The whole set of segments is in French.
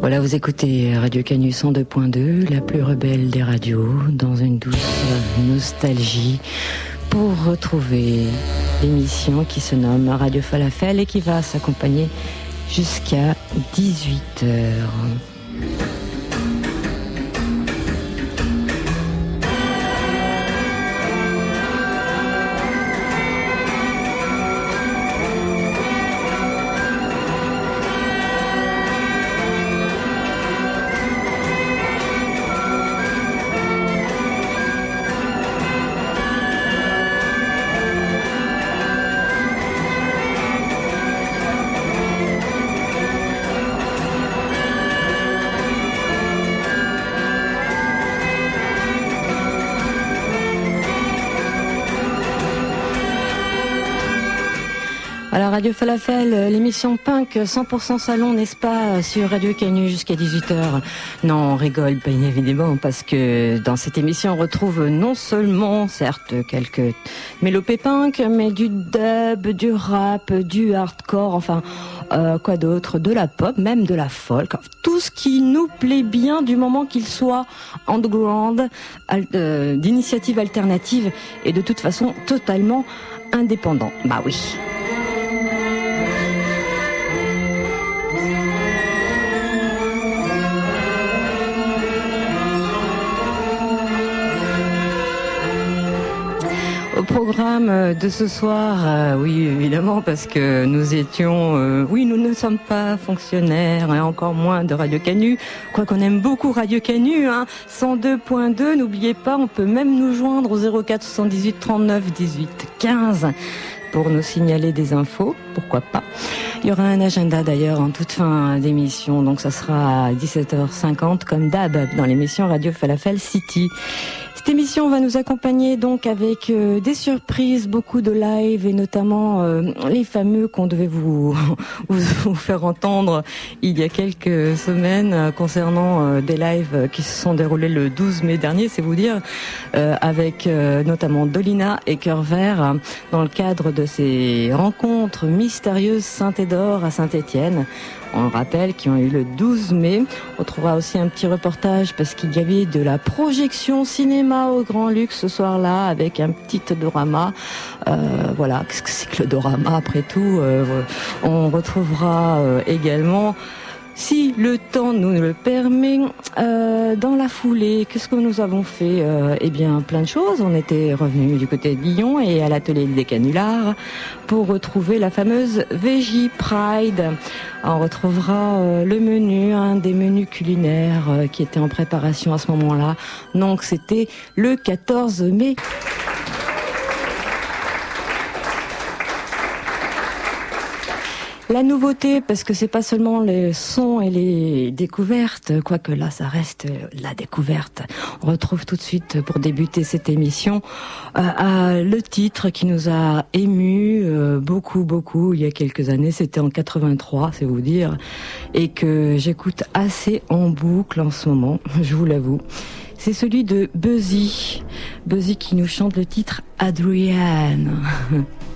Voilà, vous écoutez Radio Canu 102.2, la plus rebelle des radios, dans une douce nostalgie, pour retrouver l'émission qui se nomme Radio Falafel et qui va s'accompagner jusqu'à 18h. Radio Falafel, euh, l'émission Punk 100% salon, n'est-ce pas, sur Radio Canu jusqu'à 18h. Non, on rigole bien évidemment parce que dans cette émission on retrouve non seulement, certes, quelques mélopées punk, mais du dub, du rap, du hardcore, enfin, euh, quoi d'autre, de la pop, même de la folk, tout ce qui nous plaît bien du moment qu'il soit underground, euh, d'initiative alternative et de toute façon totalement indépendant. Bah oui. Programme de ce soir, euh, oui évidemment parce que nous étions, euh, oui nous ne sommes pas fonctionnaires et encore moins de Radio Canu, quoi qu'on aime beaucoup Radio Canu, hein, 102.2, n'oubliez pas, on peut même nous joindre au 04 78 39 18 15 pour nous signaler des infos, pourquoi pas. Il y aura un agenda d'ailleurs en toute fin d'émission, donc ça sera à 17h50 comme d'hab dans l'émission Radio Falafel City. Cette émission va nous accompagner donc avec euh, des surprises, beaucoup de live et notamment euh, les fameux qu'on devait vous, vous faire entendre il y a quelques semaines euh, concernant des lives qui se sont déroulés le 12 mai dernier, c'est vous dire, avec notamment Dolina et Cœur Vert dans le cadre de ces rencontres mystérieuses Saint-Édor à Saint-Étienne on le rappelle, qui ont eu le 12 mai. On trouvera aussi un petit reportage parce qu'il y avait de la projection cinéma au Grand Luxe ce soir-là avec un petit dorama. Euh, voilà, qu'est-ce que c'est que le dorama? Après tout euh, On retrouvera euh, également si le temps nous le permet, euh, dans la foulée, qu'est-ce que nous avons fait euh, Eh bien, plein de choses. On était revenu du côté de Lyon et à l'atelier des canulars pour retrouver la fameuse Veggie Pride. On retrouvera euh, le menu, un des menus culinaires qui était en préparation à ce moment-là. Donc, c'était le 14 mai. La nouveauté, parce que c'est pas seulement les sons et les découvertes, quoique là ça reste la découverte. On retrouve tout de suite pour débuter cette émission euh, le titre qui nous a ému euh, beaucoup beaucoup il y a quelques années. C'était en 83, c'est vous dire, et que j'écoute assez en boucle en ce moment. Je vous l'avoue. C'est celui de Buzzy, Buzzy qui nous chante le titre Adrienne.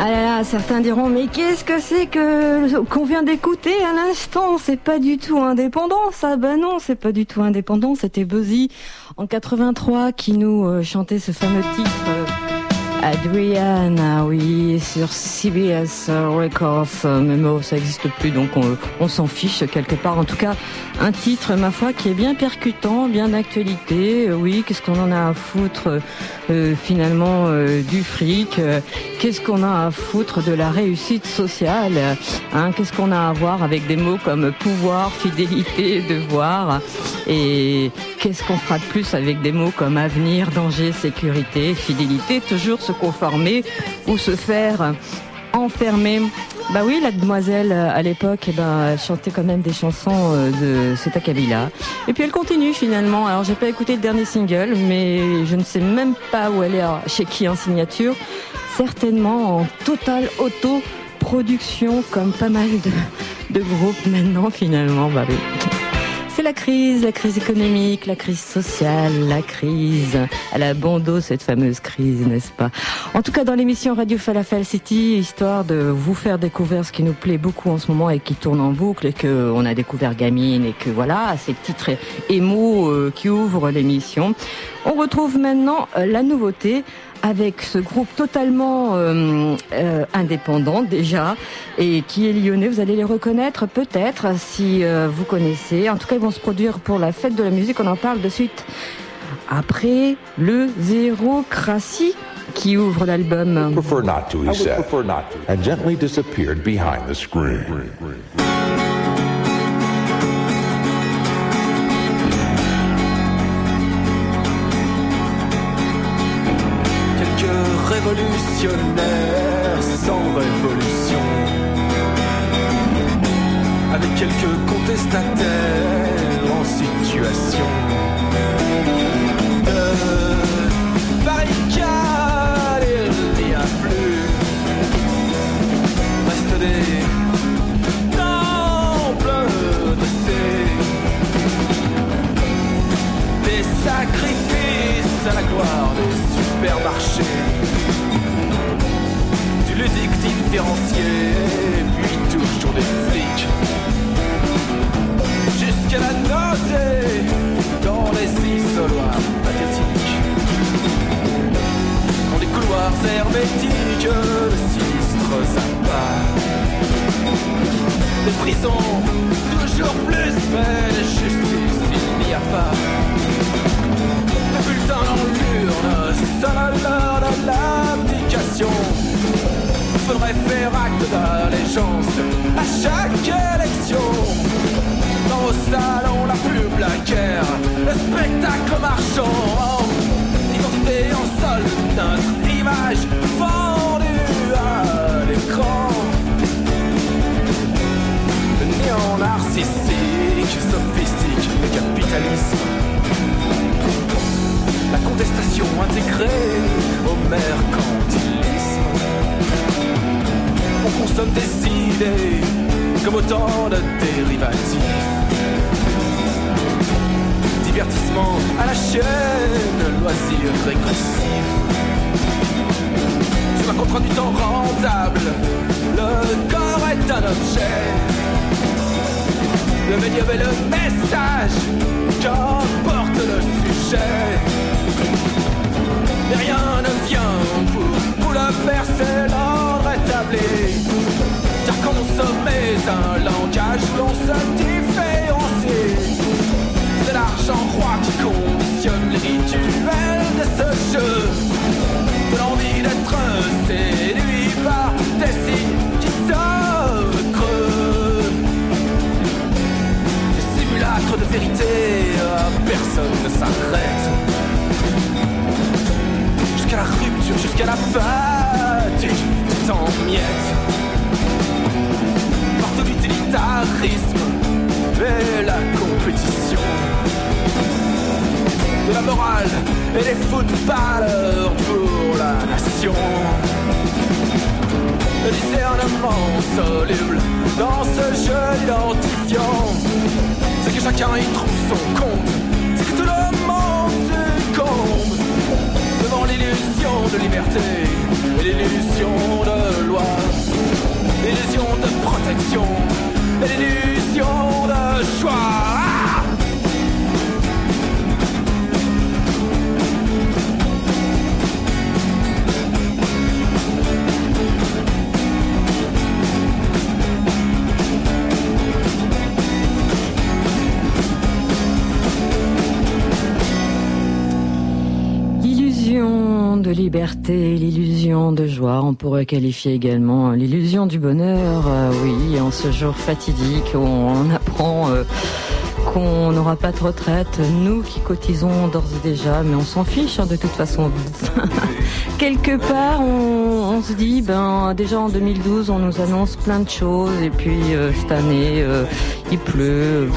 Ah, certains diront, mais qu'est-ce que c'est que qu'on vient d'écouter à l'instant? C'est pas du tout indépendant, ça Ben non, c'est pas du tout indépendant. C'était Buzzy en 83 qui nous euh, chantait ce fameux titre. Euh, Adriana, oui, sur CBS Records, mais bon, ça n'existe plus, donc on, s'en fiche quelque part. En tout cas, un titre, ma foi, qui est bien percutant, bien d'actualité. Oui, qu'est-ce qu'on en a à foutre euh, finalement euh, du fric Qu'est-ce qu'on a à foutre de la réussite sociale hein Qu'est-ce qu'on a à voir avec des mots comme pouvoir, fidélité, devoir Et qu'est-ce qu'on fera de plus avec des mots comme avenir, danger, sécurité, fidélité Toujours conformer ou se faire enfermer. Bah oui, la demoiselle à l'époque, eh ben, elle chantait quand même des chansons euh, de Seta Kabila. Et puis elle continue finalement. Alors j'ai pas écouté le dernier single, mais je ne sais même pas où elle est, chez qui en signature. Certainement en totale auto-production, comme pas mal de, de groupes maintenant finalement. Bah oui. La crise, la crise économique, la crise sociale, la crise la bandeau, cette fameuse crise, n'est-ce pas? En tout cas, dans l'émission Radio Falafel City, histoire de vous faire découvrir ce qui nous plaît beaucoup en ce moment et qui tourne en boucle et que on a découvert Gamine et que voilà, ces titres émo euh, qui ouvrent l'émission. On retrouve maintenant euh, la nouveauté avec ce groupe totalement euh, euh, indépendant déjà et qui est lyonnais. Vous allez les reconnaître peut-être si euh, vous connaissez. En tout cas, ils vont se produire pour la fête de la musique. On en parle de suite après le Zérocratie qui ouvre l'album. Prefer not to, he said, and gently disappeared behind the screen. Sans révolution, avec quelques contestataires en situation puis toujours des flics. Jusqu'à la nausée dans les isoloirs pathétiques. Dans des couloirs hermétiques, le sinistre pas Des prisons, toujours plus, mais justice il n'y a pas. Le bulletin dans l'urne, l'heure de l'abdication faudrait faire acte d'allégeance à chaque élection. Dans vos salons, la pub, la le spectacle marchand. Identité en sol, notre image vendue à l'écran. Le néant narcissique, sophistique, le capitalisme. La contestation intégrée au mercantilisme on consomme des idées comme autant de dérivatifs. Divertissement à la chaîne, loisir régressif. Sur un contrat du temps rentable, le corps est un objet. Le médium est le message qu'emporte le sujet. Mais rien ne vient pour, pour le percer Car consommer un langage l'on se différencie. C'est l'argent roi qui conditionne les rituels de ce jeu. De l'envie d'être séduit par des signes qui se creux. Des simulacres de vérité, personne ne s'arrête jusqu'à la rupture, jusqu'à la fatigue, en miettes. Partout l'utilitarisme et la compétition. De la morale et les footballeurs pour la nation. Le discernement soluble dans ce jeu identifiant. C'est que chacun y trouve son compte. C'est que tout le monde succombe l'illusion de liberté l'illusion de loi. l'illusion, l'illusion de choix. de liberté, l'illusion de joie, on pourrait qualifier également l'illusion du bonheur, euh, oui, en ce jour fatidique on apprend euh, qu'on n'aura pas de retraite, nous qui cotisons d'ores et déjà, mais on s'en fiche hein, de toute façon. Quelque part, on, se dit, ben déjà en 2012, on nous annonce plein de choses, et puis euh, cette année, il pleut.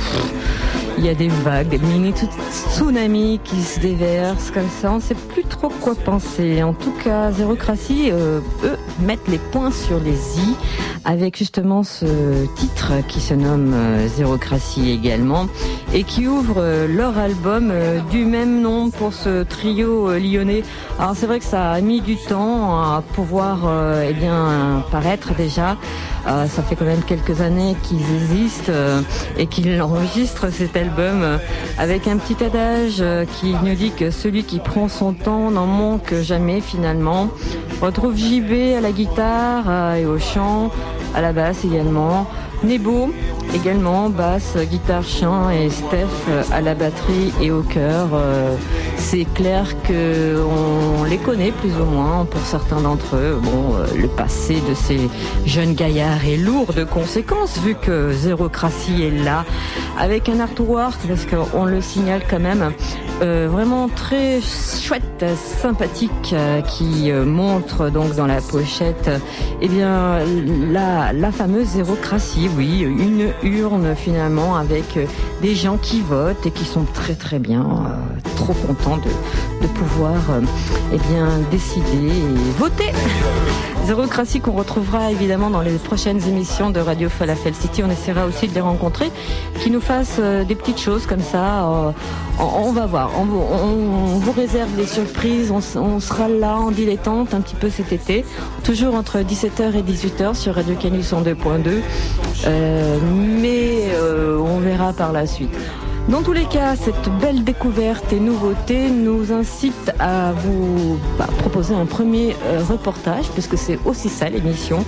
Il y a des vagues, des mini tsunamis qui se déversent comme ça. On ne sait plus trop quoi penser. En tout cas, Zérocratie, euh, eux, mettent les points sur les i avec justement ce titre qui se nomme euh, Zérocratie également et qui ouvre euh, leur album euh, du même nom pour ce trio lyonnais. Alors c'est vrai que ça a mis du temps à pouvoir eh bien paraître déjà. ça fait quand même quelques années qu'ils existent et qu'ils enregistrent album avec un petit adage qui nous dit que celui qui prend son temps n'en manque jamais finalement. On retrouve JB à la guitare et au chant à la basse également. Nebo également, basse, guitare, chant et Steph à la batterie et au chœur. Euh, c'est clair que on les connaît plus ou moins pour certains d'entre eux. Bon, euh, le passé de ces jeunes gaillards est lourd de conséquences vu que Zérocratie est là avec un artwork parce qu'on le signale quand même euh, vraiment très chouette, sympathique qui montre donc dans la pochette eh bien la, fameuse Zérocratie oui, une urne finalement avec euh, des gens qui votent et qui sont très très bien, euh, trop contents de, pouvoir euh, eh bien décider et voter. Zérocratie qu'on retrouvera évidemment dans les prochaines émissions de Radio Falafel City. On essaiera aussi de les rencontrer, qui nous fassent des petites choses comme ça. on, va voir. On, vous réserve des surprises. On, sera là en dilettante un petit peu cet été, toujours entre 17h et 18h sur Radio Canus 102.2. Euh, mais euh, on verra par la suite. Dans tous les cas, cette belle découverte et nouveauté nous incite à vous bah, proposer un premier euh, reportage, puisque c'est aussi ça l'émission,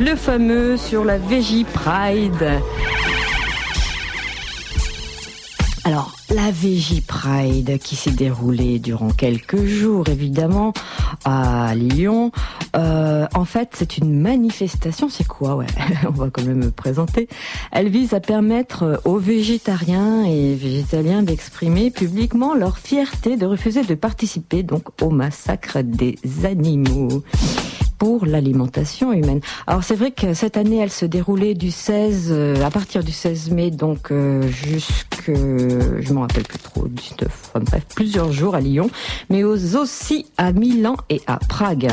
le fameux sur la Vegi Pride. Alors, la VJ Pride qui s'est déroulée durant quelques jours évidemment à Lyon. Euh, en fait, c'est une manifestation. C'est quoi Ouais, on va quand même me présenter. Elle vise à permettre aux végétariens et végétaliens d'exprimer publiquement leur fierté de refuser de participer donc au massacre des animaux pour l'alimentation humaine. Alors c'est vrai que cette année, elle se déroulait du 16, euh, à partir du 16 mai, donc euh, jusque, je me rappelle plus trop, 19, bref, plusieurs jours à Lyon, mais aussi à Milan et à Prague.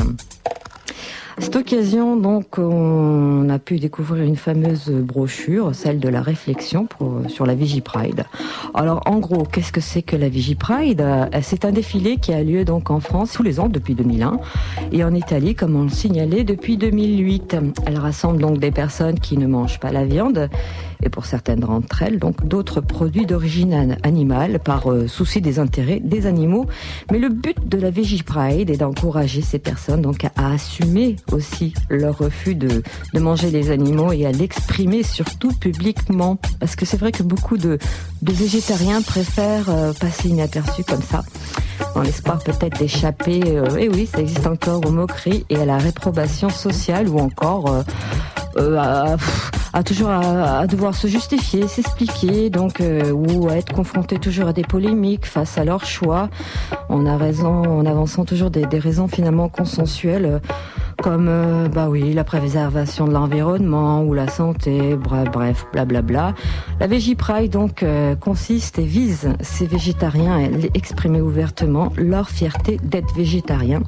Cette occasion, donc, on a pu découvrir une fameuse brochure, celle de la réflexion sur la Vigipride. Alors, en gros, qu'est-ce que c'est que la Vigipride euh, C'est un défilé qui a lieu donc en France tous les ans depuis 2001 et en Italie, comme on le signalait, depuis 2008. Elle rassemble donc des personnes qui ne mangent pas la viande et pour certaines d'entre elles, donc d'autres produits d'origine animale par euh, souci des intérêts des animaux. Mais le but de la Pride est d'encourager ces personnes donc à, assumer aussi leur refus de, de manger les animaux et à l'exprimer surtout publiquement. Parce que c'est vrai que beaucoup de, végétariens préfèrent euh, passer inaperçus comme ça, dans l'espoir peut-être d'échapper, euh, et oui, ça existe encore aux moqueries et à la réprobation sociale ou encore à, à, toujours à, devoir se justifier, s'expliquer, donc euh, ou à être confronté toujours à des polémiques face à leur choix. On a raison, en avançant toujours des, raisons finalement consensuelles, comme euh, bah oui la préservation de l'environnement ou la santé, bref, blablabla. La Pride donc consiste et vise ces végétariens à exprimer ouvertement leur fierté d'être végétariens.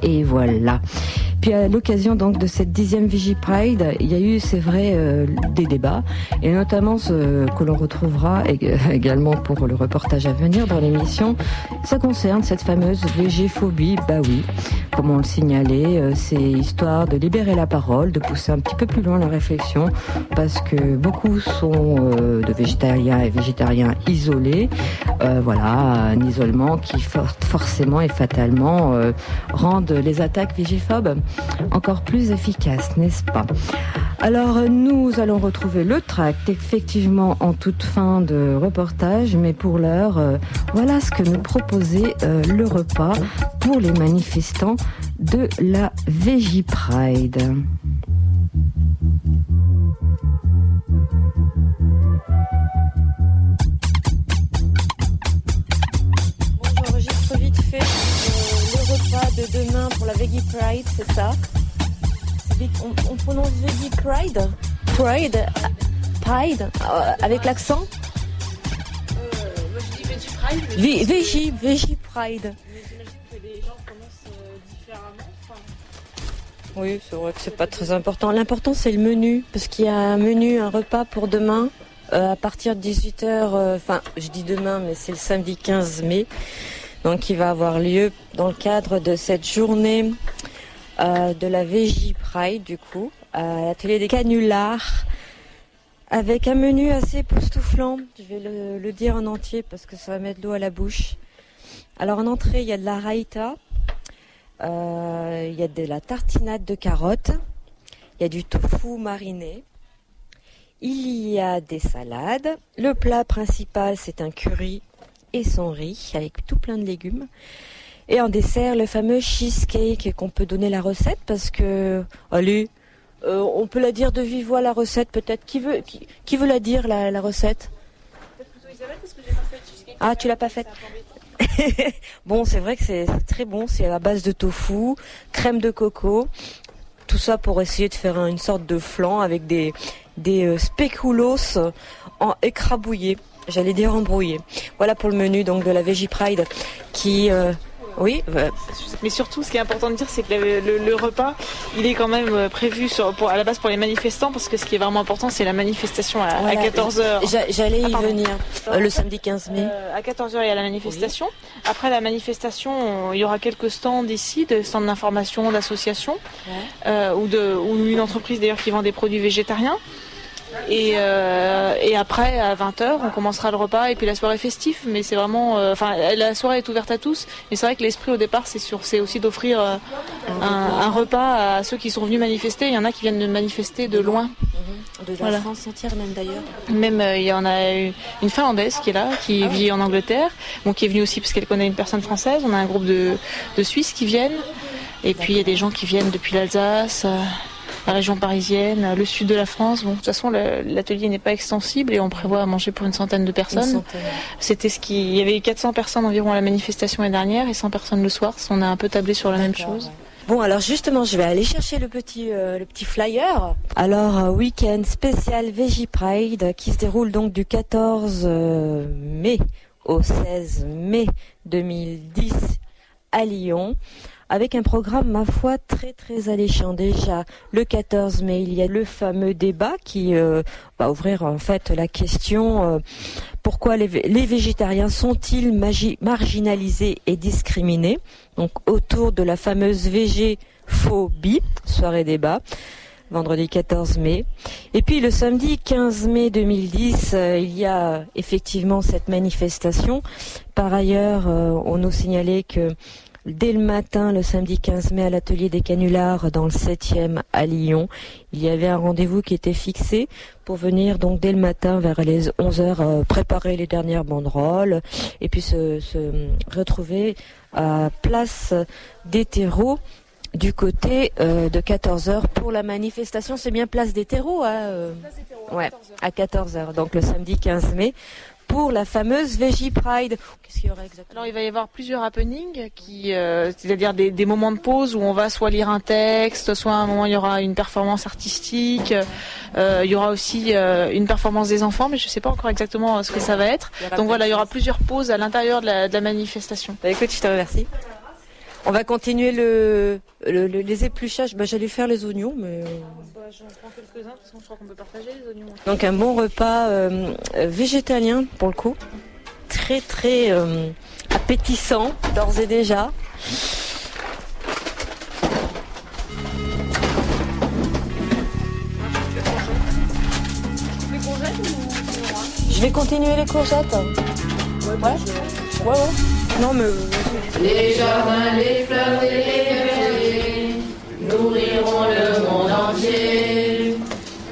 Et voilà. Puis à l'occasion donc de cette dixième Vigie Pride, il y a eu, c'est vrai, euh, des débats, et notamment ce que l'on retrouvera également pour le reportage à venir dans l'émission. Ça concerne cette fameuse végéphobie, bah oui. comme on le signalait, euh, c'est histoire de libérer la parole, de pousser un petit peu plus loin la réflexion, parce que beaucoup sont euh, de végétariens et végétariens isolés. voilà, un isolement qui forcément et fatalement rendent les attaques vigiphobes encore plus efficaces, n'est-ce pas? Alors nous allons retrouver le tract effectivement en toute fin de reportage, mais pour l'heure, voilà ce que nous proposait le repas pour les manifestants de la Vegi Pride. Bon, j'enregistre vite fait euh, le repas de demain pour la Veggie Pride, c'est ça? On, prononce Veggie Pride? Pride? Pride? Euh, Avec l'accent? Euh, Je dis Veggie Pride. Veggie, Veggie Pride. Oui, c'est vrai que c'est pas très important. L'important c'est le menu, parce qu'il y a un menu, un repas pour demain euh, à partir de 18h. Euh, enfin, je dis demain, mais c'est le samedi 15 mai. Donc, il va avoir lieu dans le cadre de cette journée euh, de la VJ Pride, du coup, à l'atelier des canulars, avec un menu assez époustouflant. Je vais le, le dire en entier parce que ça va mettre l'eau à la bouche. Alors, en entrée, il y a de la raïta, il y a de la tartinade de carottes, il y a du tofu mariné, il y a des salades. Le plat principal, c'est un curry et son riz avec tout plein de légumes. Et en dessert, le fameux cheesecake qu'on peut donner la recette parce que, allez, euh, on peut la dire de vive voix la recette peut-être. Qui veut, qui, veut la dire la, recette? Ah, tu l'as pas faite bon, c'est vrai que c'est très bon. C'est à base de tofu, crème de coco. Tout ça pour essayer de faire une sorte de flan avec des, des euh, spéculoos en écrabouillés. J'allais dire embrouillés. Voilà pour le menu donc de la Veggie Pride qui euh, oui. Mais surtout, ce qui est important de dire, c'est que le, repas, il est quand même euh, prévu pour, à la base pour les manifestants, parce que ce qui est vraiment important, c'est la manifestation à, 14h. J'allais y ah, venir, euh, le samedi 15 mai. Euh, à 14h, il y a la manifestation. Après la manifestation, il y aura quelques stands ici, de stands d'information, d'associations, ou, de, ou une entreprise d'ailleurs qui vend des produits végétariens. Et, euh, et après, à 20h, on commencera le repas et puis la soirée festive. Mais c'est vraiment. Euh, enfin, la soirée est ouverte à tous. Mais c'est vrai que l'esprit au départ, c'est sur, c'est aussi d'offrir euh, un, repas à ceux qui sont venus manifester. Il y en a qui viennent de manifester de loin. De la France entière, même d'ailleurs. Même, il y en a une Finlandaise qui est là, qui ah vit en Angleterre. Bon, qui est venue aussi parce qu'elle connaît une personne française. On a un groupe de, de Suisses qui viennent. Et puis, il y a des gens qui viennent depuis l'Alsace la région parisienne, le sud de la France. Bon, de toute façon, l'atelier n'est pas extensible et on prévoit à manger pour une centaine de personnes. C'était ce qui, il y avait 400 personnes environ à la manifestation l'année dernière et 100 personnes le soir. On a un peu tablé sur la même chose. Bon, alors justement, je vais aller chercher le petit, euh, le petit flyer. Alors, euh, week-end spécial Veggie Pride qui se déroule donc du 14 euh, mai au 16 mai 2010 à Lyon avec un programme, ma foi, très très alléchant. Déjà, le 14 mai, il y a le fameux débat qui euh, va ouvrir en fait la question euh, pourquoi les, végétariens sont-ils marginalisés et discriminés? Donc autour de la fameuse végéphobie, soirée débat vendredi 14 mai. Et puis le samedi 15 mai 2010, euh, il y a effectivement cette manifestation. Par ailleurs, on nous signalait que dès le matin, le samedi 15 mai, à l'atelier des canulars dans le 7e à Lyon. Il y avait un rendez-vous qui était fixé pour venir donc dès le matin vers les 11 heures euh, préparer les dernières banderoles et puis se, retrouver à place des terreaux du côté euh, de 14 heures pour la manifestation. C'est bien place des terreaux, hein, euh, ouais, à 14 heures. Donc le samedi 15 mai pour la fameuse Veggie Pride. Qu'est-ce qu'il y aura exactement Alors il va y avoir plusieurs happenings, qui, euh, c'est-à-dire des, moments de pause où on va soit lire un texte, soit à un moment il y aura une performance artistique. Euh, il y aura aussi euh, une performance des enfants, mais je ne sais pas encore exactement ce que ça va être. Donc voilà, il y aura plusieurs pauses à l'intérieur de la, manifestation. Bah, écoute, je te remercie. On va continuer les épluchages. Bah, J'allais faire les oignons, mais... Bah, J'en prends quelques-uns, parce que je crois qu'on peut partager les oignons. Donc un bon repas euh, végétalien, pour le coup. Très, très euh, appétissant, d'ores et déjà. Je vais continuer les courgettes. Ouais, ouais. Ouais, ouais. Mais. Les jardins, les fleurs et les vergers nourriront le monde entier.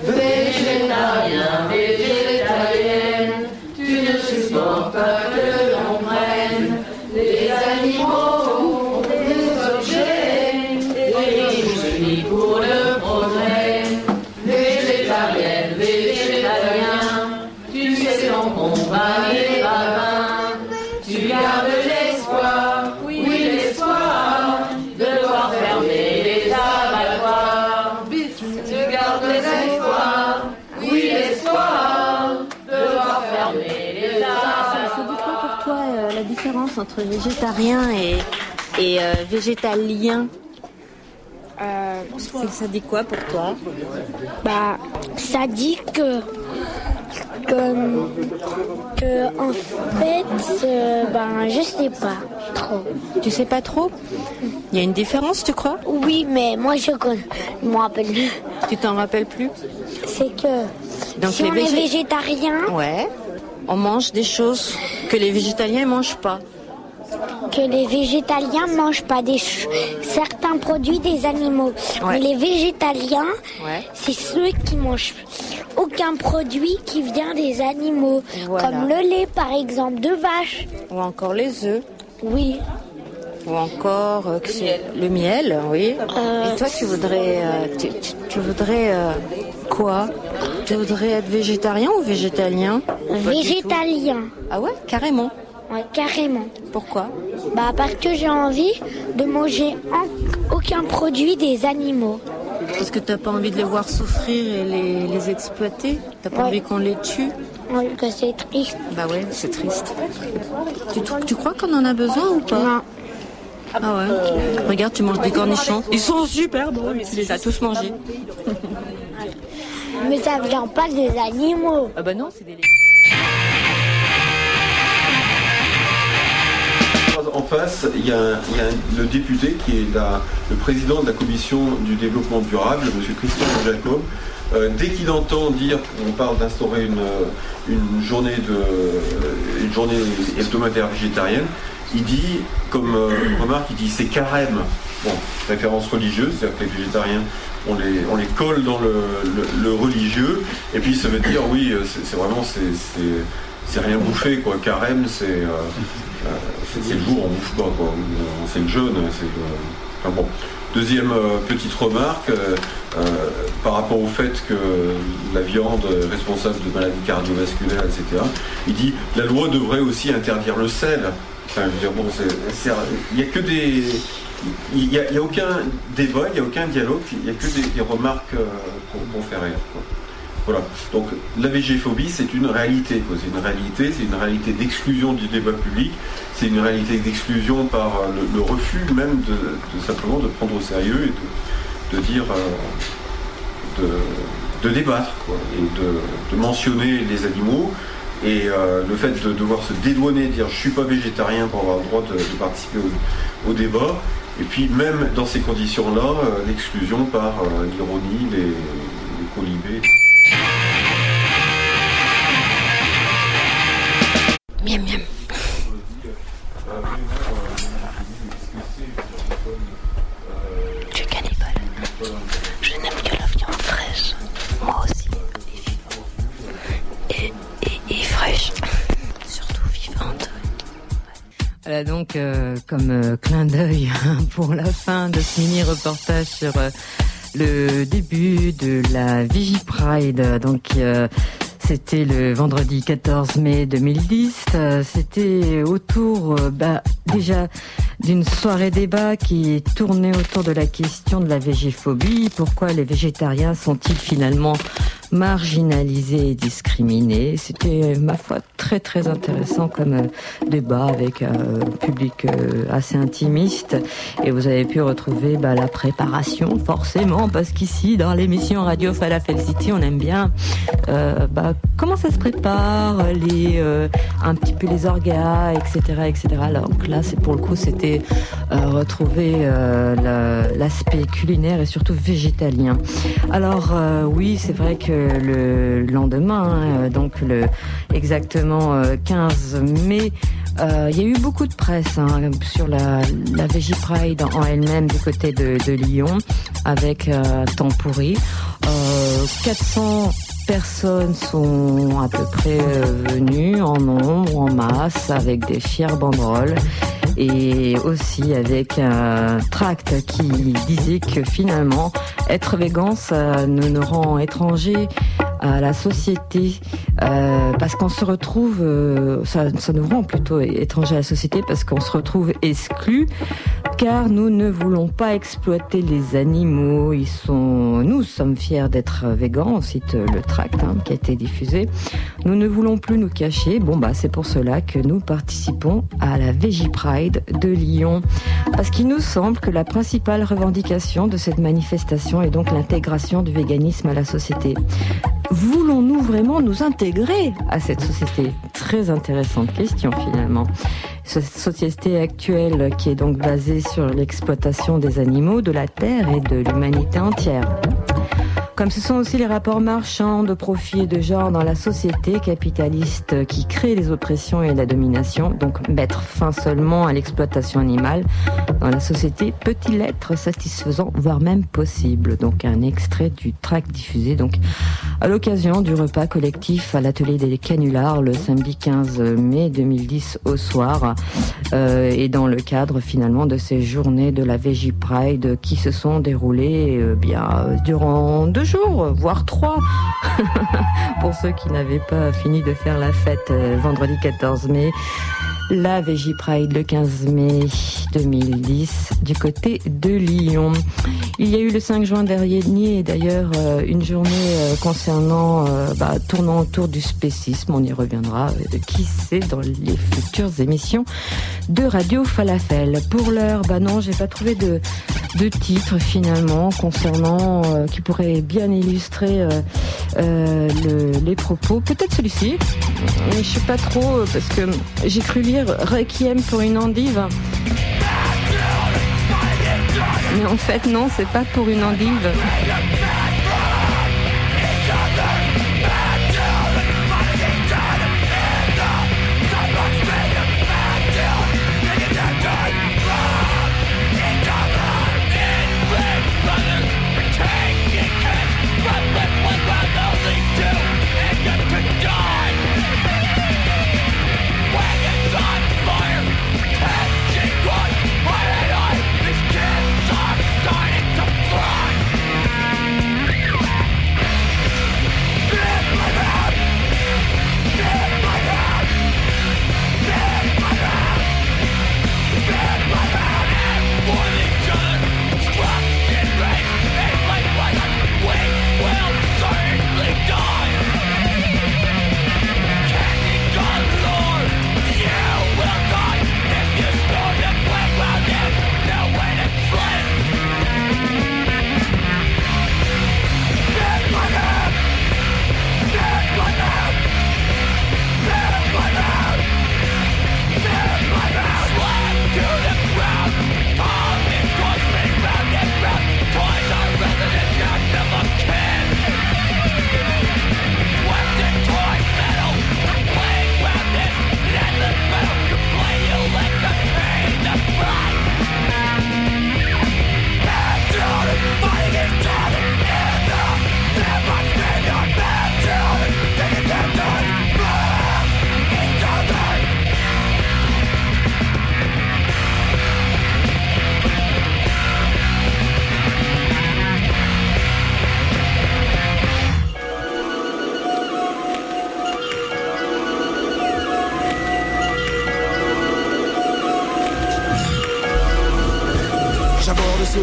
Végétarien, végétarienne, tu ne supportes pas que entre végétarien et, et euh, végétalien Euh, Ça dit quoi pour toi? Bah, ça dit que, que, que en fait, euh, ben, je sais pas trop. Tu sais pas trop? Il y a une différence, tu crois? Oui, mais moi je connais, je me rappelle plus. Tu t'en rappelles plus? C'est que Donc si les on végé- est végétarien, Ouais. On mange des choses que les végétaliens mangent pas. Que les végétaliens mangent pas des certains produits des animaux. Ouais. Mais les végétaliens, Ouais. c'est ceux qui mangent aucun produit qui vient des animaux, Voilà. comme le lait par exemple de vache. Ou encore les œufs. Oui. Ou encore euh, que le miel, oui. Euh, Et toi, tu voudrais, euh, tu, voudrais quoi? Tu voudrais être végétarien ou végétalien? Végétalien. Ah ouais, carrément. Ouais, carrément. Pourquoi Bah parce que j'ai envie de manger en- aucun produit des animaux. Parce que t'as pas envie de les voir souffrir et les, les exploiter T'as pas Ouais. envie qu'on les tue Ouais, que c'est triste. Bah ouais, c'est triste. Tu, tu crois qu'on en a besoin ou pas Non. Ah ouais. Regarde, tu manges des cornichons. Ils sont super bons. Tu les as tous mangés. Mais ça vient pas des animaux. Ah bah non, c'est des En face, il y a, le député qui est le président de la commission du développement durable, M. Christian Jacob. Euh, dès qu'il entend dire qu'on parle d'instaurer une, euh, une journée hebdomadaire végétarienne, il dit, comme euh, remarque, il dit c'est carême. Bon, référence religieuse, c'est-à-dire que les végétariens, on les, colle dans le, religieux, et puis ça veut dire oui, euh, c'est vraiment c'est rien bouffer quoi. Carême, c'est euh, euh, c'est le jour, on bouffe pas quoi. C'est le jeûne, c'est euh, enfin bon. Deuxième petite remarque par rapport au fait que la viande est responsable de maladies cardiovasculaires, etc. Il dit la loi devrait aussi interdire le sel. Enfin, je veux dire, bon, il n'y a que des. Il a, a aucun débat, il n'y a aucun dialogue, il n'y a que des, remarques pour, faire rire. Voilà. Donc la végéphobie, c'est une réalité. C'est une réalité, c'est une réalité d'exclusion du débat public, c'est une réalité d'exclusion par euh, le, refus même de, simplement de prendre au sérieux et de, dire, euh, de, débattre et de, mentionner les animaux. Et euh, le fait de devoir se dédouaner, dire je suis pas végétarien pour avoir le droit de, participer au, débat. Et puis même dans ces conditions-là, l'exclusion par l'ironie, les, les colibés. Comme euh, clin d'œil pour la fin de ce mini reportage sur euh, le début de la Vigi Pride. Donc euh, c'était le vendredi 14 mai 2010. Euh, C'était autour, bah, déjà d'une soirée débat qui tournait autour de la question de la végéphobie. Pourquoi les végétariens sont-ils finalement marginalisés et discriminés C'était, ma foi, très très intéressant comme euh, débat avec un public euh, assez intimiste. Et vous avez pu retrouver bah, la préparation, forcément, parce qu'ici, dans l'émission Radio Falafel City, on aime bien euh, bah, comment ça se prépare, les, euh, un petit peu les orgas, etc. etc. Alors que là, c'est pour le coup, c'était euh, retrouver euh, la- l'aspect culinaire et surtout végétalien. Alors euh, oui, c'est vrai que le lendemain, hein, donc le exactement 15 mai. Il y a eu beaucoup de presse hein, sur la, la Veggie Pride en elle-même du côté de, de Lyon, avec temps pourri. 400 personnes sont à peu près venues en nombre, en masse, avec des fiers banderoles et aussi avec un tract qui disait que finalement être végan ça nous, rend étrangers à la société euh, parce qu'on se retrouve euh, ça, nous rend plutôt étrangers à la société parce qu'on se retrouve exclus car nous ne voulons pas exploiter les animaux. Nous sommes fiers d'être végans on cite le tract hein, qui a été diffusé. Nous ne voulons plus nous cacher. Bon bah c'est pour cela que nous participons à la Vegi Pride de Lyon. Parce qu'il nous semble que la principale revendication de cette manifestation est donc l'intégration du véganisme à la société. Voulons-nous vraiment nous intégrer à cette société? Très intéressante question finalement cette société actuelle qui est donc basée sur l'exploitation des animaux de la terre et de l'humanité entière. Comme ce sont aussi les rapports marchands de profit et de genre dans la société capitaliste qui crée les oppressions et la domination donc mettre fin seulement à l'exploitation animale dans la société peut-il être satisfaisant voire même possible? Donc un extrait du tract diffusé donc à l'occasion du repas collectif à l'atelier des canulars le samedi 15 mai 2010 au soir euh, et dans le cadre finalement de ces journées de la Vegi Pride qui se sont déroulées euh, bien euh, durant deux jours voire trois. Pour ceux qui n'avaient pas fini de faire la fête vendredi 14 mai la Vegi Pride le 15 mai 2010 du côté de Lyon. Il y a eu le 5 juin dernier d'ailleurs euh, une journée euh, concernant euh, bah, tournant autour du spécisme. On y reviendra qui sait dans les futures émissions de radio falafel. Pour l'heure bah non j'ai pas trouvé de, de titre finalement concernant qui pourrait bien illustrer le, les propos. Peut-être celui-ci. Mais je sais pas trop parce que j'ai cru lire requiem pour une endive. Mais en fait non c'est pas pour une endive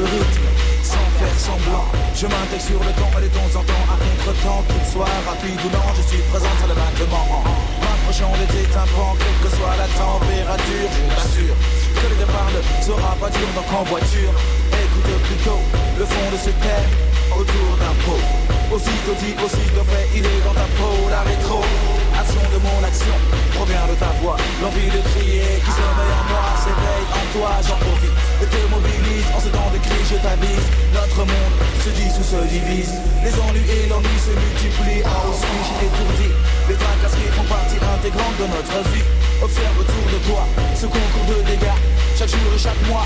rythme sans faire semblant. Je m'intègre sur le temps et de temps en temps à contre-temps qu'il soit rapide ou non je suis présent sur le battement. M'approchant des tympans quelle que soit la température. Je t'assure que le départ ne sera pas dur donc en voiture écoute plutôt le fond de ce terre autour d'un pot. Aussitôt dit aussi de fait il est dans ta peau la rétro de mon action provient de ta voix l'envie de crier qui sommeille en moi s'éveille en toi j'en profite et te mobilise en ce temps de cri je t'avise, notre monde se dit ou se divise. Les ennuis et l'ennui se multiplient, ah aussi j'ai étourdi. Les tracasseries font partie intégrante de notre vie. Observe autour de toi ce concours de dégâts. Chaque jour et chaque mois,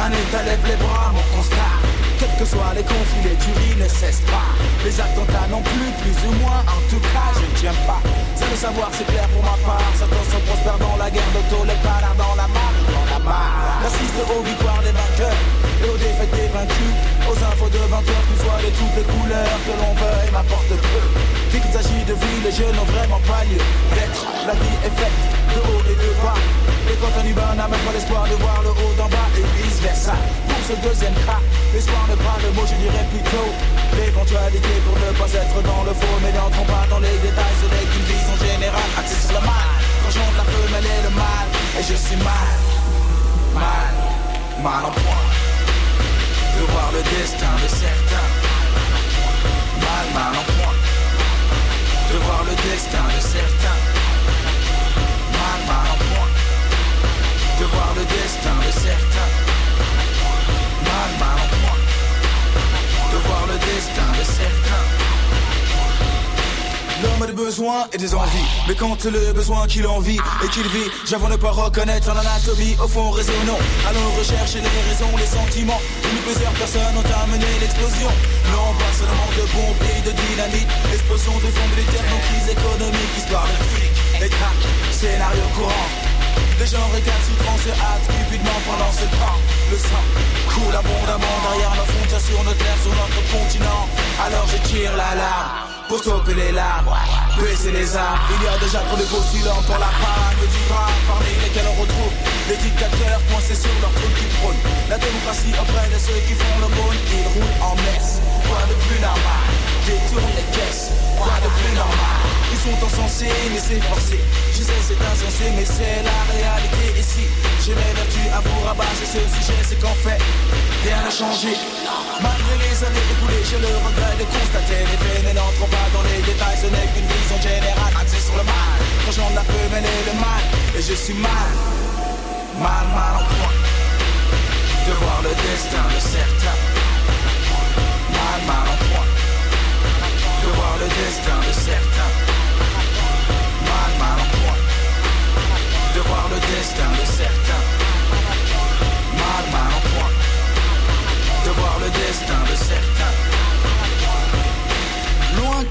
un état lève les bras, mon constat. Quels que soient les conflits, les tueries ne cessent pas. Les attentats non plus, plus ou moins, en tout cas, je ne tiens pas. Ça le savoir, c'est clair pour ma part. Certains sont prospères dans la guerre d'auto, les panards dans la marque, dans la barre. J'assiste aux victoires des vainqueurs et aux défaites des vaincus. Aux infos de 20 heures, plus soit de toutes les couleurs que l'on veuille m'apporte peu. Dès qu'il s'agit de vie, les jeunes n'ont vraiment pas lieu d'être. La vie est faite de haut et de bas. Et quand un humain n'a même pas l'espoir de voir le haut d'en bas et vice versa. Pour ce deuxième cas, l'espoir n'est pas le mot, je dirais plutôt l'éventualité pour ne pas être dans le faux. Mais n'entrons pas dans les détails, ce n'est qu'une vision générale axée sur le mal. Quand la femelle et le mal, et je suis mal, mal, mal en point. De voir le destin de certains, mal, mal en point. De voir le destin de certains, mal, mal en point. De voir le destin de certains, mal, mal en point. De voir le destin de certains. L'homme a des besoins et des envies. Mais quand le besoin qu'il envie et qu'il vit J'avoue ne pas reconnaître en anatomie. Au fond résonnant Allons rechercher les raisons, les sentiments Où plusieurs personnes ont amené l'explosion. Non pas seulement de bombes et de dynamite. Explosion de fond militaire, non crise économique Histoire de flic et crack, scénario courant. Des gens récalcitrants se hâtent cupidement pendant ce temps. Le sang coule abondamment derrière nos frontières sur notre terre, sur notre continent. Alors je tire l'alarme pour stopper les larmes, baisser les armes. Il y a déjà trop de postulants pour la panne du drame, parmi lesquels on retrouve des dictateurs coincés sur leur trône qui prônent. La démocratie auprès de ceux qui font le monde. Ils roulent en messe, quoi de plus normal. Détournent les caisses, quoi de plus normal Ils sont encensés, mais c'est forcé. Je sais, c'est insensé, mais c'est la réalité ici. J'ai mes vertus à vous rabâcher, ce sujet, c'est qu'en fait, rien n'a changé. Malgré les années écoulées, j'ai le regret de constater les faits ne n'entrons pas dans les détails, ce n'est qu'une vision générale axée sur le mal. Quand la femelle et le mal, et je suis mal, mal, mal en point. De voir le destin de certains, mal, mal en point. De voir le destin de certains, De voir le destin de certains, mal, mal en point. De voir le destin de certains.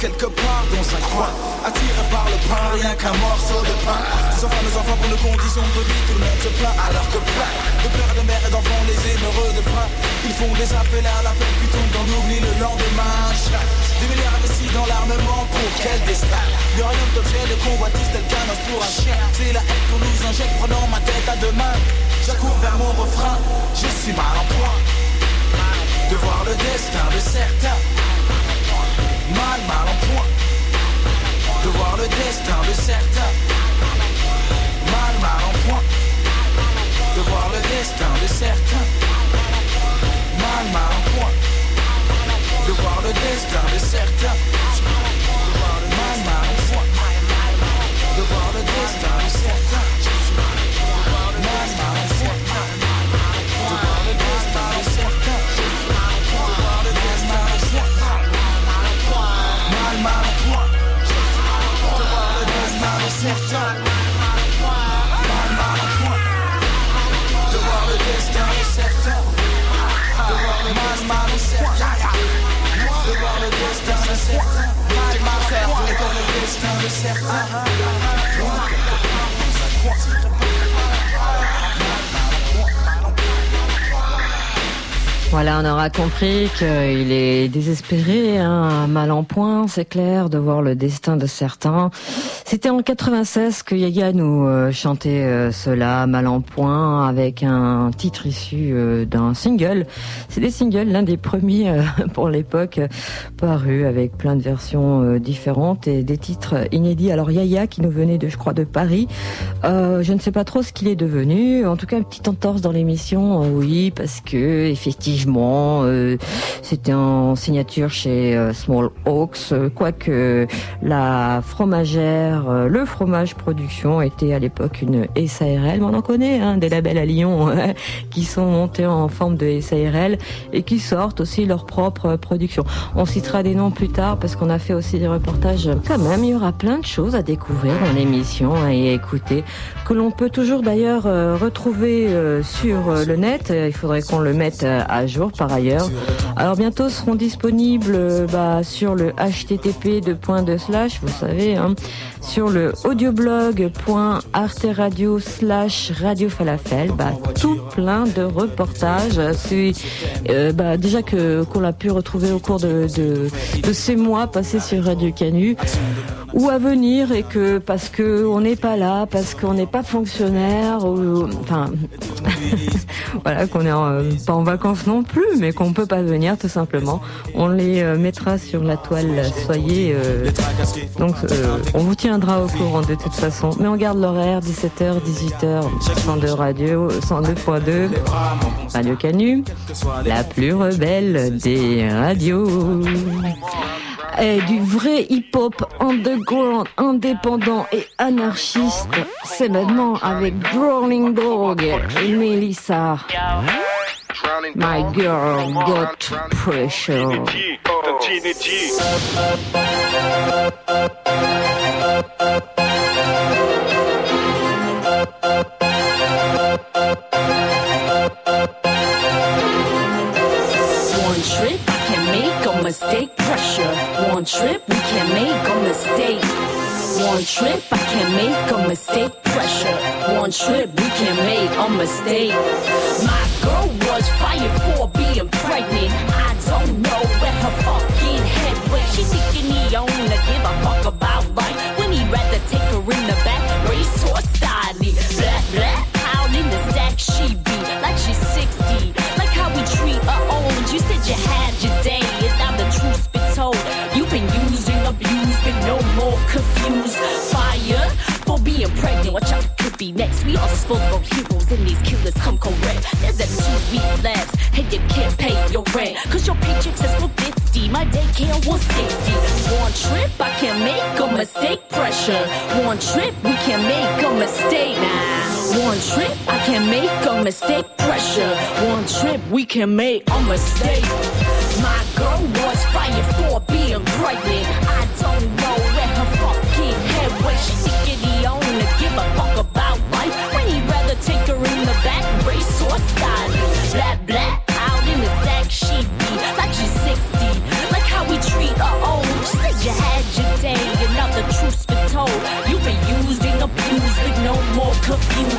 Quelque part dans un coin Attiré par le pain, rien qu'un morceau de pain. Ces enfants, nos enfants pour nos conditions de vie Tout le monde se plaint alors que plein De pères et de mères et d'enfants les émeureux de frein. Ils font des appels à la paix puis tombent dans l'oubli le lendemain. Des milliards investis dans l'armement pour quel destin? Y'a rien d'objet de convoitise tel qu'un os pour un chien. C'est la haine qu'on nous injecte prenant ma tête à deux mains J'accours vers mon refrain, je suis mal en point. De voir le destin de certains. Mal, mal le destin de certains, mal, mal en point. De voir le destin de certains, mal, mal en point. De voir le destin de certains, Voilà, on aura compris qu'il est désespéré, hein, mal en point, c'est clair, de voir le destin de certains. C'était en 96 que Yaya nous euh, chantait euh, cela, mal en point, avec un titre issu euh, d'un single. C'est des singles, l'un des premiers pour l'époque, paru avec plein de versions différentes et des titres inédits. Alors Yaya qui nous venait de, je crois, de Paris. Je ne sais pas trop ce qu'il est devenu. En tout cas, une petite entorse dans l'émission, oui, parce que effectivement, c'était en signature chez Small Hawks. Quoique la fromagère euh, le fromage production était à l'époque une SARL. On en connaît hein, des labels à Lyon qui sont montés en forme de SARL et qui sortent aussi leur propre production. On citera des noms plus tard parce qu'on a fait aussi des reportages. Quand même, il y aura plein de choses à découvrir dans l'émission et à écouter que l'on peut toujours d'ailleurs euh, retrouver euh, sur le net. Il faudrait qu'on le mette à jour par ailleurs. Alors bientôt seront disponibles bah, sur le http de point de slash, vous savez, hein, sur le audioblog.arteradio slash radio falafel, bah, tout plein de reportages. C'est bah, déjà que qu'on l'a pu retrouver au cours de, de ces mois passés sur Radio Canu ou à venir et que parce que on n'est pas là, parce qu'on n'est pas fonctionnaire, ou enfin voilà qu'on est euh, pas en vacances non plus, mais qu'on peut pas venir tout simplement. On les euh, mettra sur la toile. Soyez euh, donc on vous tiendra au courant de toute façon. Mais on garde l'horaire 17h 18h 102 radio 102.2 Radio Canu, la plus rebelle des radios du vrai hip-hop underground, indépendant et anarchiste. C'est maintenant avec Drowning Dog et Melissa. My girl got pressure. One trip, I can make a mistake. Pressure. One trip, we can't make a mistake. One trip, I can't make a mistake. Pressure. One trip, we can't make a mistake. My girl was fired for being pregnant. I don't know where her fucking head went. She thinking he to give a fuck about life confused. Fire for being pregnant. Watch out, could be next. We all disposable heroes, and these killers come correct. There's a two week lapse, and you can't pay your rent. Cause your paycheck says for 50, my daycare was 60. One trip, I can't make a mistake. Pressure. One trip, we can make a mistake. Nah. One trip, I can make a mistake. Pressure. One trip, we can make a mistake. My girl was fired for being pregnant. She he own to give a fuck about life when he'd rather take her in the back, race or style. Blah blah, out in the stack she be like she's 60. Like how we treat our own. She said you had your day and now the truth's been told. You've been used and abused, but no more confused.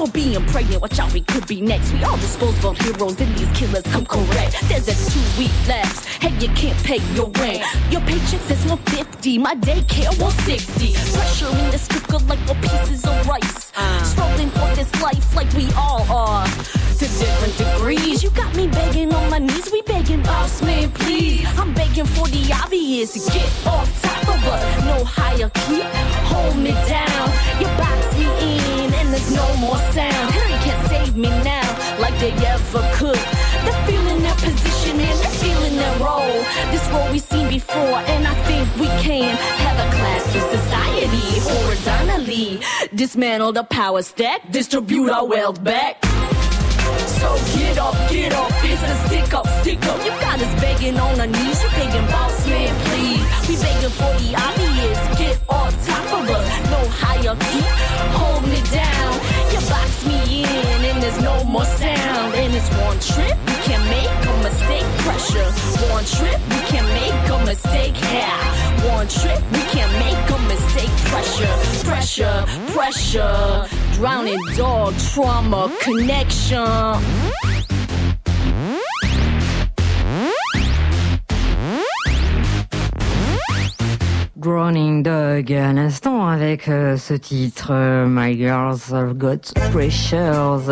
For being pregnant. Watch out, we could be next. We all disposable heroes and these killers come correct. There's a two week lapse, Hey, you can't pay your rent. Your paycheck says 150, my daycare was 60. Pressure in this cooker like we're pieces of rice. Uh. Struggling for this life like we all are. To different degrees, you got me begging on my knees. We begging, boss man, please. I'm begging for the obvious. Get off top of us, no hierarchy. Hold me down. You box me in, there's no more sound. Harry can't save me now, like they ever could. They're feeling their position and they're feeling their role. This role we've seen before, and I think we can have a class in society horizontally. Dismantle the power stack, distribute our wealth back. So get up, get up, it's a stick up, stick up. You got us begging on our knees, you begging boss man, please. We begging for the obvious, get on top of us, no hierarchy, hold me down. Pressure. Drowning dog, trauma, connection. Drowning Dog à l'instant avec euh, ce titre euh, My Girls Have Got Pressures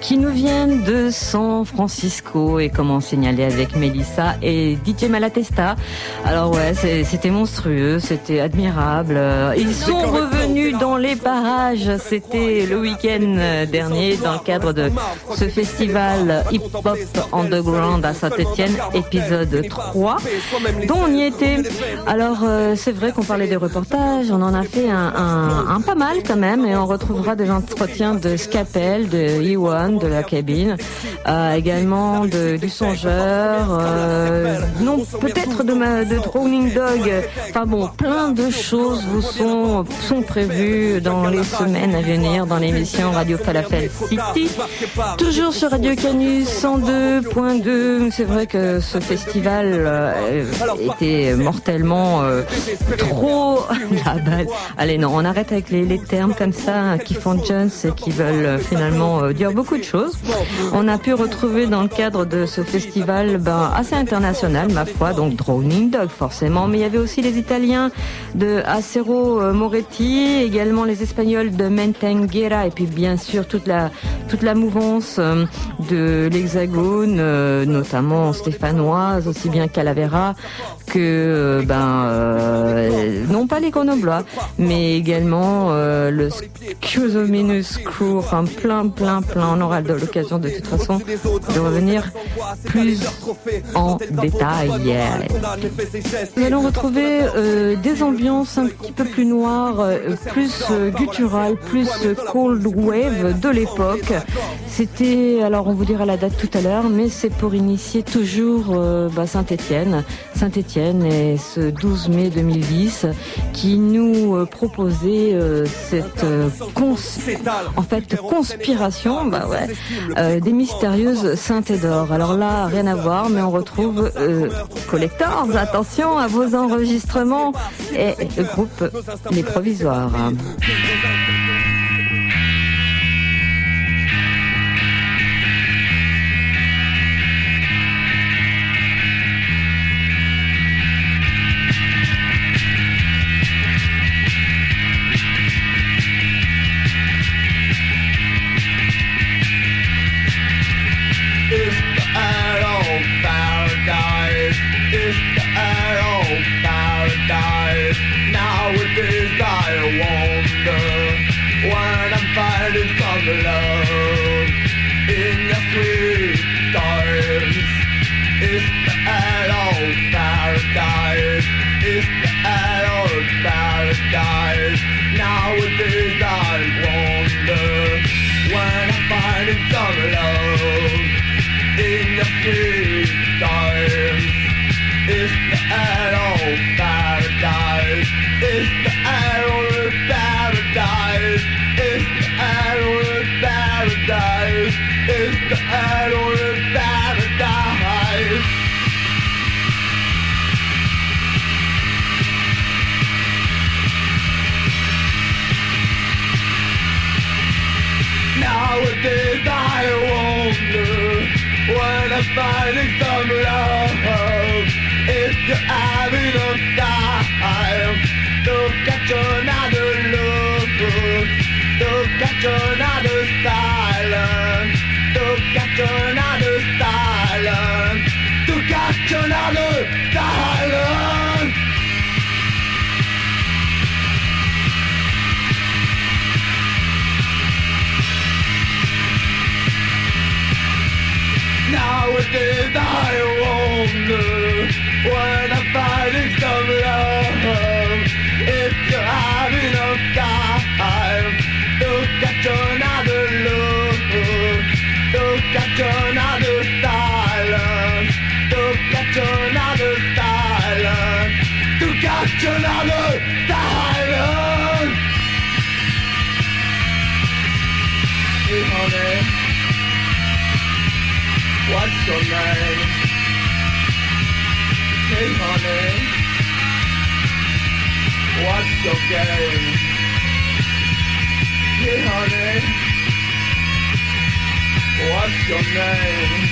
qui nous viennent de San Francisco et comme on signalait avec Melissa et DJ Malatesta. Alors ouais, c'était monstrueux, c'était admirable. Euh, Ils sont revenus Dans les parages. C'était le week-end dernier dans le cadre de ce festival Hip Hop Underground à Saint-Etienne, épisode 3, dont on y était. Alors euh, c'est vrai qu'on parlait des reportages, on en a fait un, pas mal quand même, et on retrouvera des entretiens de Scapel, de Iwan, de la cabine, euh, également de, du songeur, euh, non peut-être de, ma, de Drowning Dog. Enfin bon, plein de choses vous sont, sont prévues dans les semaines à venir dans l'émission Radio Falafel City. Toujours sur Radio Canus 102.2. C'est vrai que ce festival euh, était mortellement euh, trop. Allez non, on arrête avec les, termes comme ça hein, qui font Jones et qui veulent euh, finalement dire beaucoup de choses. On a pu retrouver dans le cadre de ce festival ben, assez international, ma foi, donc Drowning Dog forcément, mais il y avait aussi les Italiens de Acero euh, Également les Espagnols de Mentenguera et puis bien sûr toute la toute la mouvance euh, de l'Hexagone, euh, notamment stéphanoise, aussi bien Calavera que ben euh, non pas les Grenoblois, mais également euh, le Scusominus Crew, enfin plein plein plein. On aura l'occasion de toute façon de revenir plus en détail. Nous allons retrouver des ambiances un petit peu plus noires, plus euh, gutturales, plus euh, cold wave de l'époque. C'était, alors on vous dira la date tout à l'heure, mais c'est pour initier toujours euh, bah, Saint-Étienne, Saint-Étienne et ce 12 mai 2010 qui nous proposait cette en fait conspiration, bah des mystérieuses Saintes d'or. Alors là, rien à voir, mais on retrouve Collectors. Attention à vos enregistrements et le groupe Les Provisoires. Programm. Paradise. It's the arrow paradise. Nowadays I wonder when I'm finding some love. If you have enough time, look at another look. Look at another good. Your? Hey honey What's your game? Hey honey What's your name?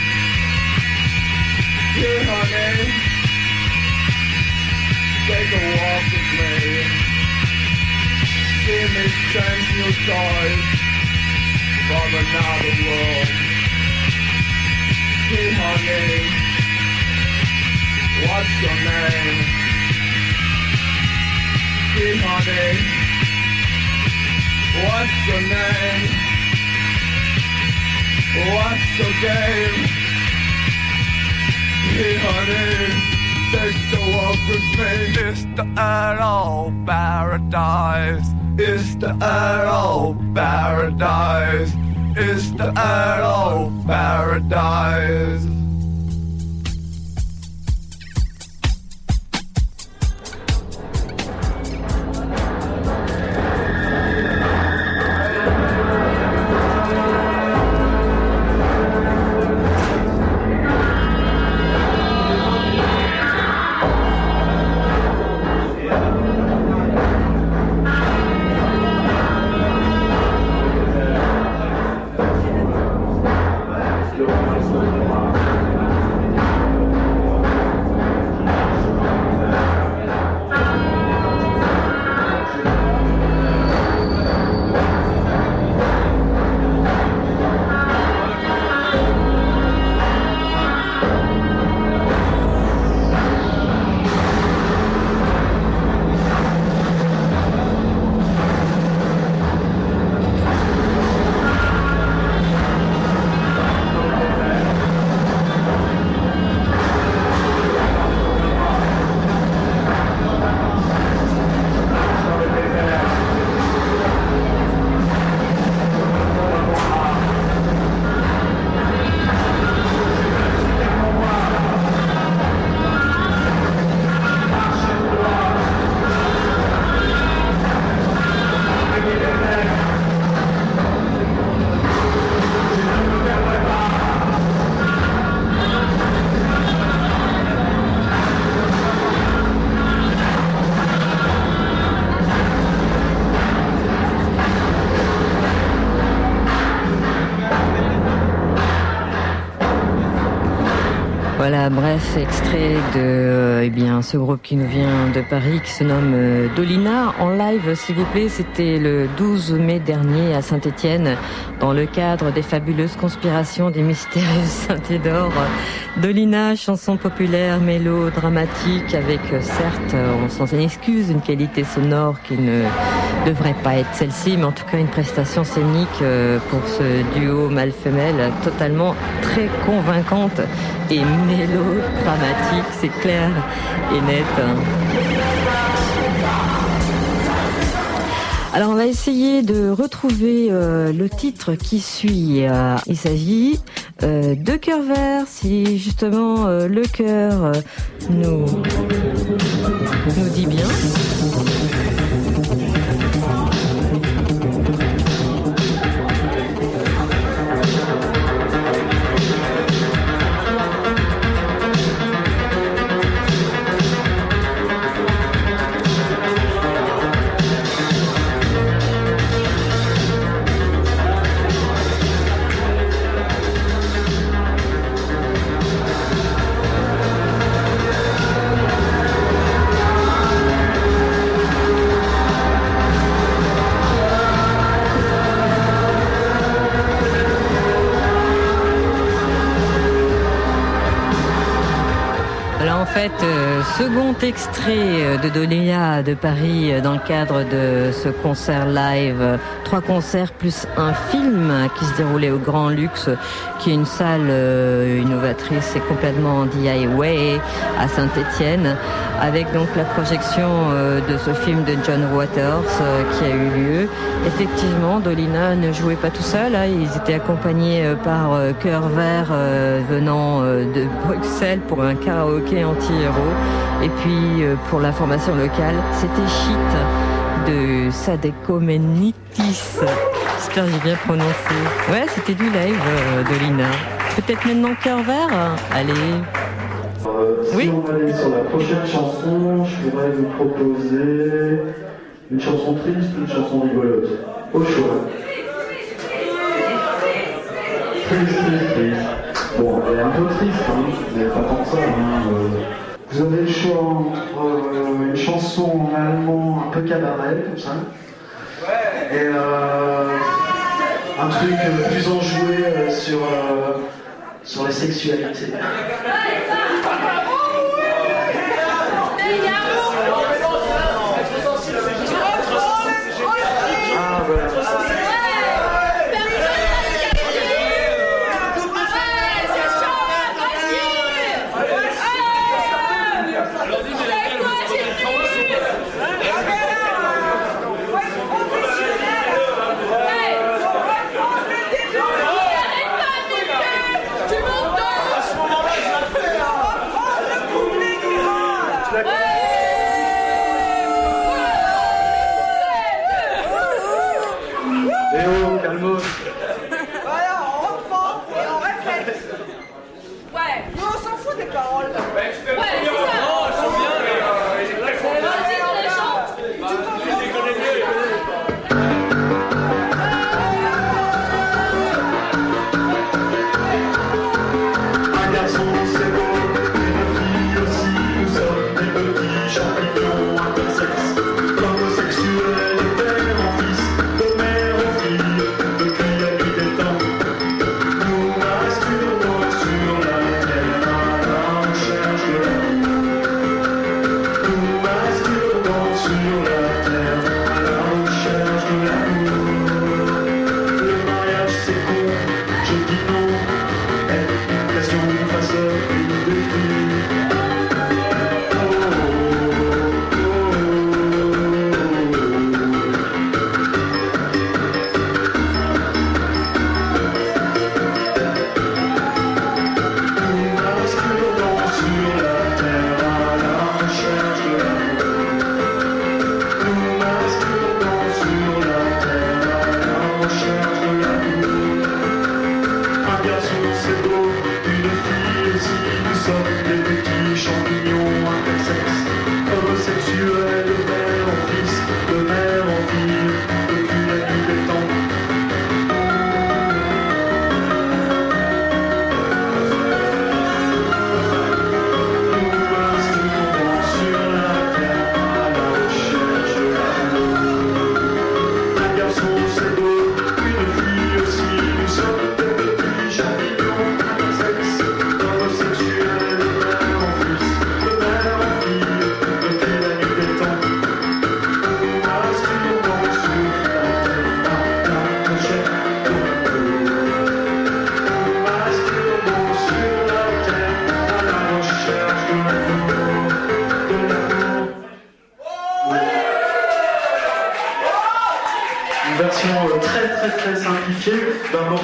Hey honey Take a walk with me Give me strange new toys From another world Honey, what's your name? Hey honey, What's your name? What's your game? Hey honey, take the walk with me. It's the Earl Paradise. It's the Earl Paradise. It's the Earl Paradise. Bref, extrait de euh, eh bien ce groupe qui nous vient de Paris, qui se nomme euh, Dolina. En live, s'il vous plaît, c'était le 12 mai dernier à Saint-Étienne, dans le cadre des fabuleuses conspirations des mystérieuses Saint-Édore. Dolina, chanson populaire, mélo-dramatique, avec euh, certes, on s'en excuse, une qualité sonore qui ne devrait pas être celle-ci, mais en tout cas une prestation scénique pour ce duo mâle-femelle totalement très convaincante et mélodramatique, c'est clair et net. Alors on va essayer de retrouver euh, le titre qui suit. Euh, il s'agit euh, de cœur vert, si justement le cœur nous, nous dit bien. Second extrait euh, de Doléa de Paris euh, dans le cadre de ce concert live. Trois concerts plus un film qui se déroulait au Grand Luxe, qui est une salle euh, innovatrice et complètement DIY à Saint-Étienne, avec donc la projection de ce film de John Waters qui a eu lieu. Effectivement, Dolina ne jouait pas tout seul, hein, ils étaient accompagnés par Cœur Vert venant de Bruxelles pour un karaoké anti-héros. Et puis euh, pour la formation locale, c'était Shit de Sadeko-Menitis. J'espère que j'ai bien prononcé. Ouais, c'était du live euh, Dolina. Peut-être maintenant Cœur Vert Allez. Euh, si Oui. on allait sur la prochaine chanson, je pourrais vous proposer une chanson triste ou une chanson rigolote. Au choix. Triste, triste, triste. Bon, elle est un peu triste, hein, mais pas tant que ça. hein, euh. Vous avez le choix entre euh, une chanson en allemand un peu cabaret, comme ça, et euh, un truc euh, plus enjoué euh, sur, euh, sur les sexualités.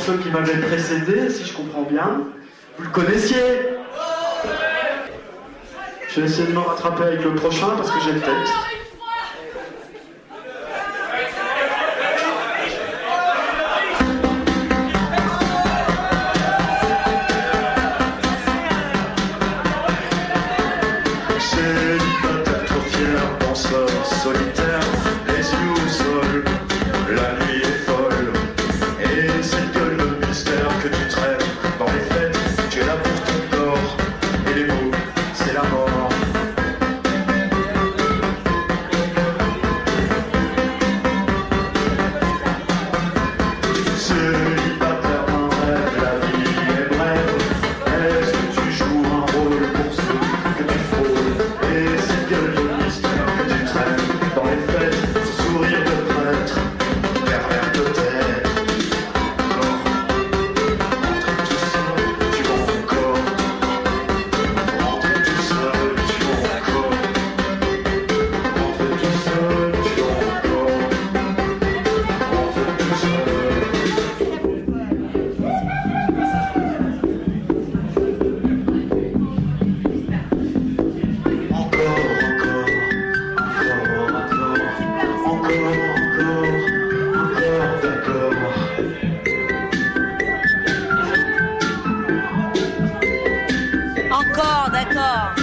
Morceau qui m'avait précédé, si je comprends bien. Vous le connaissiez Je vais essayer de me rattraper avec le prochain parce que j'ai le texte. Encore, d'accord.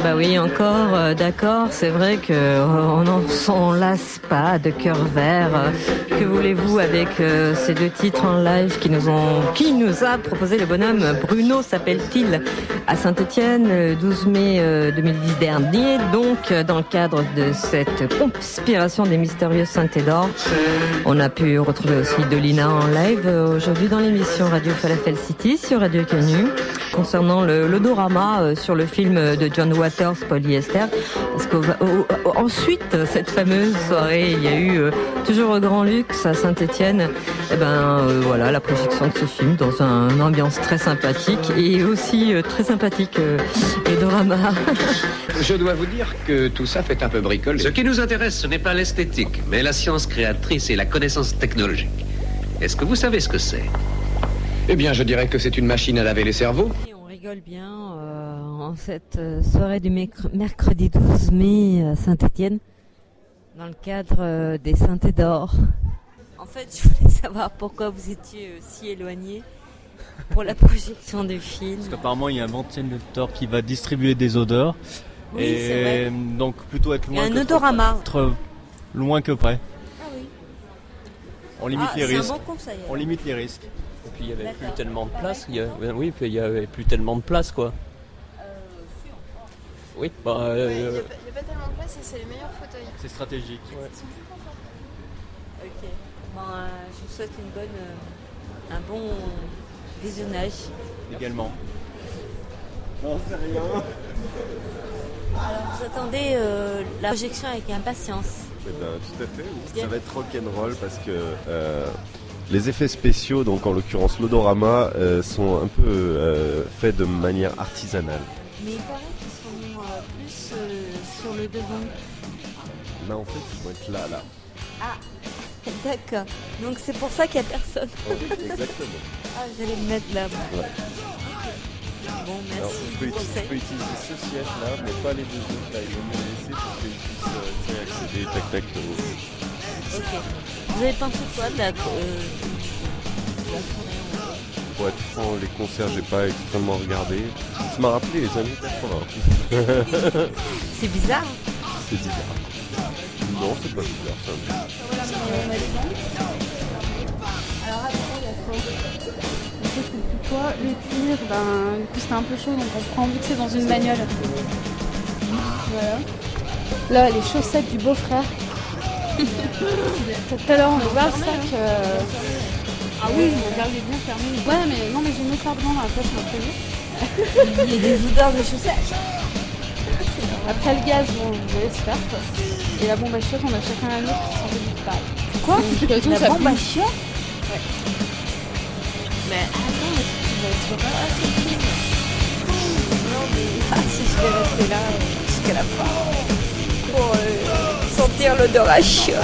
Bah oui, encore, euh, d'accord. C'est vrai que euh, n'en s'en lasse pas de cœur vert. Euh, Que voulez-vous avec euh, ces deux titres en live qui nous ont, qui nous a proposé le bonhomme Bruno s'appelle-t-il à Saint-Étienne le 12 mai euh, 2010 dernier. Donc, euh, dans le cadre de cette conspiration des mystérieux Saint-Édor, on a pu retrouver aussi Dolina en live euh, aujourd'hui dans l'émission Radio Falafel City sur Radio Canu concernant le, euh, sur le film de John Waters Polyester. Parce cette fameuse soirée, il y a eu euh, toujours au Grand Luxe à Saint-Étienne, eh ben euh, voilà la projection de ce film dans un- une ambiance très sympathique et aussi euh, très sympathique euh, le dorama. Je dois vous dire que tout ça fait un peu bricoler. Ce qui nous intéresse, ce n'est pas l'esthétique, mais la science créatrice et la connaissance technologique. Est-ce que vous savez ce que c'est? Eh bien, je dirais que c'est une machine à laver les cerveaux. On rigole bien euh, en cette euh, soirée du merc- mercredi 12 mai à Saint-Étienne, dans le cadre euh, des Saintés d'Or. En fait, je voulais savoir pourquoi vous étiez euh, si éloigné pour la projection du film. Parce qu'apparemment, il y a un ventilateur qui va distribuer des odeurs. Oui, et vrai. donc plutôt être Il y a loin un que odorama. être loin que près. Ah oui. On limite Ah, les un risques. bon conseil, On limite les risques. Et puis il y avait plus tellement de place. Il y a- oui, puis il y avait plus tellement de place quoi. Oui, bah. Il n'y euh, a, pas- y a pas tellement de place et c'est les meilleurs fauteuils. C'est stratégique. Bon, euh, je vous souhaite une bonne, euh, un bon visionnage. Également. Non, c'est rien. Alors vous attendez euh, la projection avec impatience. Eh ben, tout à fait. oui. Ça va être rock'n'roll parce que euh, les effets spéciaux, donc en l'occurrence l'odorama, euh, sont un peu euh, faits de manière artisanale. Mais il paraît qu'ils sont euh, plus euh, sur le devant. Là, en fait, ils vont être là, là. Ah, d'accord. Donc c'est pour ça qu'il n'y a personne. Exactement. Ah, j'allais me mettre là. Ouais. Bon, merci. Alors, je peux, je utiliser ce siège-là, mais pas les deux autres. Là, ils vont me laisser pour qu'ils puissent euh, tu sais, accéder tac tac. au- Ok. Vous avez pensé quoi de la, euh, de la Pour être franc, les concerts, j'ai pas extrêmement regardé. Ça m'a rappelé les années 80. C'est bizarre. C'est bizarre. Non, c'est pas bizarre, ça. Alors après, il y a quoi Le le cuir, ben, du coup c'était un peu chaud donc on prend vu que c'est dans une bagnole. Voilà. Là, les chaussettes du beau-frère. Tout à l'heure, on a ouvert le sac. euh, Ah oui, regardez bien fermé. Ouais, mais non, mais j'ai mis carte dans la poche, m'a prévu. Il y a des odeurs de chaussettes. Après le gaz, bon, je laisse faire quoi. Et la bombe à chiottes, on a chacun la nôtre qui du pareil. Quoi Donc, La ça bombe pue. à chiottes Ouais. Mais attends, mais tu vas être pas assez cool. Non, mais ah, si je vais rester là euh, jusqu'à la fin pour euh, sentir l'odeur à chiottes.